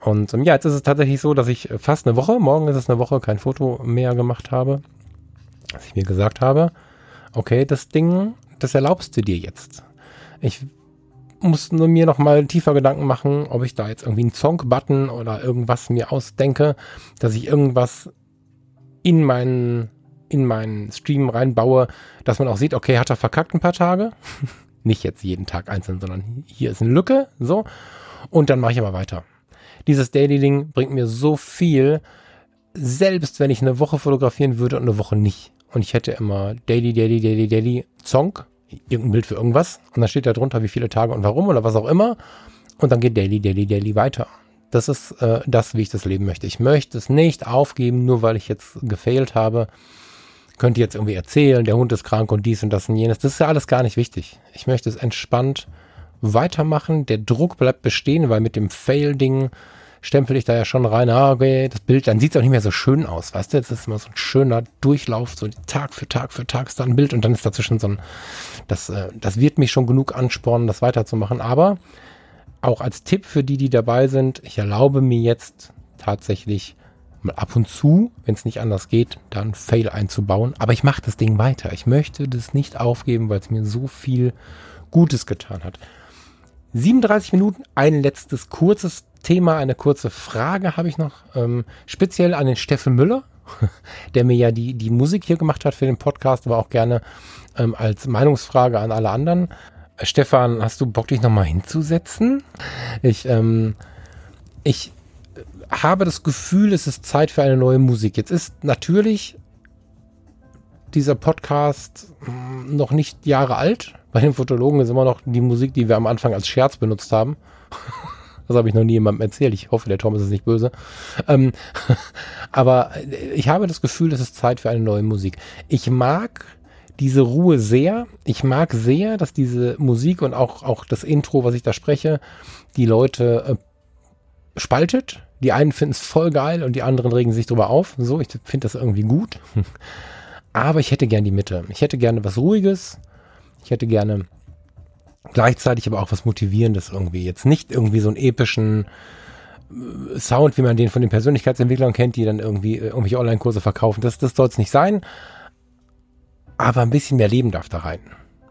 A: Und ähm, ja, jetzt ist es tatsächlich so, dass ich fast eine Woche, morgen ist es eine Woche, kein Foto mehr gemacht habe. Dass ich mir gesagt habe, okay, das Ding, das erlaubst du dir jetzt. Ich muss nur mir noch mal tiefer Gedanken machen, ob ich da jetzt irgendwie einen Song-Button oder irgendwas mir ausdenke, dass ich irgendwas in meinen, in meinen Stream reinbaue, dass man auch sieht, okay, hat er verkackt ein paar Tage. <laughs> Nicht jetzt jeden Tag einzeln, sondern hier ist eine Lücke, so. Und dann mache ich aber weiter. Dieses Daily-Ding bringt mir so viel, selbst wenn ich eine Woche fotografieren würde und eine Woche nicht. Und ich hätte immer Daily, Daily, Daily, Daily, Song, irgendein Bild für irgendwas und dann steht da drunter, wie viele Tage und warum oder was auch immer. Und dann geht Daily, Daily, Daily weiter. Das ist äh, das, wie ich das leben möchte. Ich möchte es nicht aufgeben, nur weil ich jetzt gefailt habe. Könnte jetzt irgendwie erzählen, der Hund ist krank und dies und das und jenes. Das ist ja alles gar nicht wichtig. Ich möchte es entspannt weitermachen. Der Druck bleibt bestehen, weil mit dem Fail-Ding stempel ich da ja schon rein, ah, okay, das Bild, dann sieht es auch nicht mehr so schön aus, weißt du? Das ist immer so ein schöner Durchlauf, so Tag für Tag für Tag ist da ein Bild und dann ist dazwischen so ein, das, äh, das wird mich schon genug anspornen, das weiterzumachen. Aber auch als Tipp für die, die dabei sind, ich erlaube mir jetzt tatsächlich mal ab und zu, wenn es nicht anders geht, dann Fail einzubauen. Aber ich mache das Ding weiter. Ich möchte das nicht aufgeben, weil es mir so viel Gutes getan hat. 37 Minuten, ein letztes kurzes Thema, eine kurze Frage habe ich noch, ähm, speziell an den Steffen Müller, <laughs> der mir ja die, die Musik hier gemacht hat für den Podcast, aber auch gerne ähm, als Meinungsfrage an alle anderen. Äh, Stefan, hast du Bock, dich nochmal hinzusetzen? Ich, ähm, ich habe das Gefühl, es ist Zeit für eine neue Musik. Jetzt ist natürlich dieser Podcast hm, noch nicht Jahre alt. Bei den Fotologen ist immer noch die Musik, die wir am Anfang als Scherz benutzt haben. <laughs> Das habe ich noch nie jemandem erzählt. Ich hoffe, der Tom ist es nicht böse. Ähm, <laughs> aber ich habe das Gefühl, es ist Zeit für eine neue Musik. Ich mag diese Ruhe sehr. Ich mag sehr, dass diese Musik und auch, auch das Intro, was ich da spreche, die Leute äh, spaltet. Die einen finden es voll geil und die anderen regen sich drüber auf. So, ich finde das irgendwie gut. <laughs> Aber ich hätte gern die Mitte. Ich hätte gerne was Ruhiges. Ich hätte gerne gleichzeitig aber auch was Motivierendes irgendwie. Jetzt nicht irgendwie so einen epischen äh, Sound, wie man den von den Persönlichkeitsentwicklern kennt, die dann irgendwie äh, irgendwelche Online-Kurse verkaufen. Das, das soll es nicht sein. Aber ein bisschen mehr Leben darf da rein.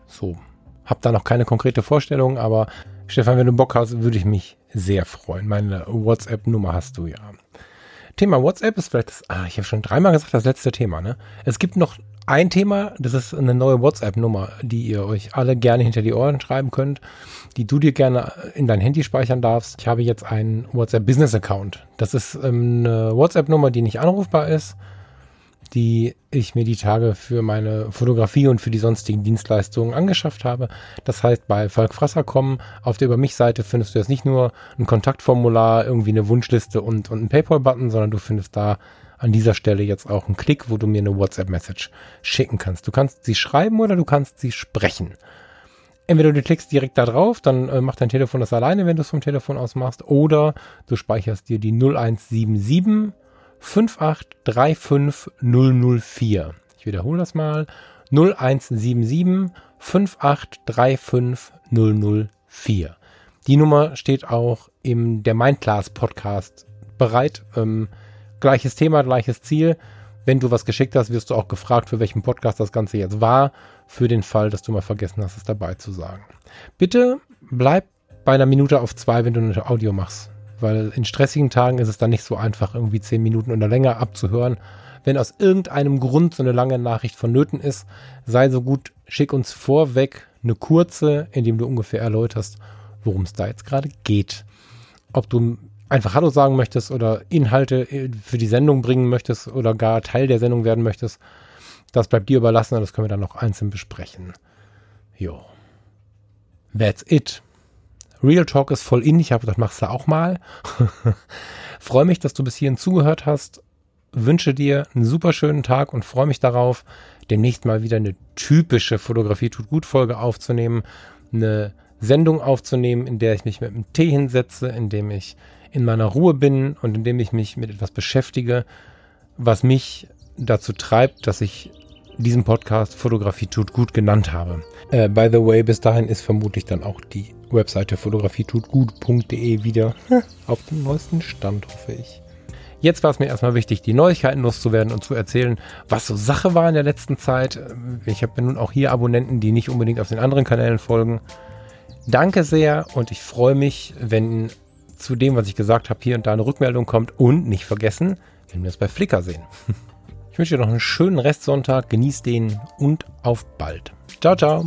A: So. Hab da noch keine konkrete Vorstellung, aber Stefan, wenn du Bock hast, würde ich mich sehr freuen. Meine WhatsApp-Nummer hast du ja. Thema WhatsApp ist vielleicht das, ah, ich habe schon dreimal gesagt, das letzte Thema, ne? Es gibt noch ein Thema, das ist eine neue WhatsApp-Nummer, die ihr euch alle gerne hinter die Ohren schreiben könnt, die du dir gerne in dein Handy speichern darfst. Ich habe jetzt einen WhatsApp Business Account. Das ist ähm, eine WhatsApp-Nummer, die nicht anrufbar ist. die ich mir die Tage für meine Fotografie und für die sonstigen Dienstleistungen angeschafft habe. Das heißt, bei Falk Frasser kommen auf der Über mich Seite findest du jetzt nicht nur ein Kontaktformular, irgendwie eine Wunschliste und, und einen PayPal-Button, sondern du findest da an dieser Stelle jetzt auch einen Klick, wo du mir eine WhatsApp-Message schicken kannst. Du kannst sie schreiben oder du kannst sie sprechen. Entweder du klickst direkt da drauf, dann äh, macht dein Telefon das alleine, wenn du es vom Telefon aus machst, oder du speicherst dir die 0177 5835004. Ich wiederhole das mal. 0177 5835004. Die Nummer steht auch im der Mindclass Podcast bereit. Ähm, gleiches Thema, gleiches Ziel. Wenn du was geschickt hast, wirst du auch gefragt, für welchen Podcast das Ganze jetzt war, für den Fall, dass du mal vergessen hast, es dabei zu sagen. Bitte bleib bei einer Minute auf zwei, wenn du ein Audio machst weil in stressigen Tagen ist es dann nicht so einfach, irgendwie zehn Minuten oder länger abzuhören. Wenn aus irgendeinem Grund so eine lange Nachricht vonnöten ist, sei so gut, schick uns vorweg eine kurze, in dem du ungefähr erläuterst, worum es da jetzt gerade geht. Ob du einfach Hallo sagen möchtest oder Inhalte für die Sendung bringen möchtest oder gar Teil der Sendung werden möchtest, das bleibt dir überlassen und das können wir dann noch einzeln besprechen. Jo. That's it. Real Talk ist voll in. Ich habe gedacht, machst du auch mal. <laughs> freue mich, dass du bis hierhin zugehört hast. Wünsche dir einen super schönen Tag und freue mich darauf, demnächst mal wieder eine typische Fotografie tut gut Folge aufzunehmen. Eine Sendung aufzunehmen, in der ich mich mit einem Tee hinsetze, in dem ich in meiner Ruhe bin und in dem ich mich mit etwas beschäftige, was mich dazu treibt, dass ich diesen Podcast Fotografie tut gut genannt habe. Äh, by the way, bis dahin ist vermutlich dann auch die Webseite fotografietutgut.de wieder auf dem neuesten Stand, hoffe ich. Jetzt war es mir erstmal wichtig, die Neuigkeiten loszuwerden und zu erzählen, was so Sache war in der letzten Zeit. Ich habe nun auch hier Abonnenten, die nicht unbedingt auf den anderen Kanälen folgen. Danke sehr und ich freue mich, wenn zu dem, was ich gesagt habe, hier und da eine Rückmeldung kommt. Und nicht vergessen, wenn wir es bei Flickr sehen. Ich wünsche dir noch einen schönen Restsonntag, genieß den und auf bald. Ciao, ciao.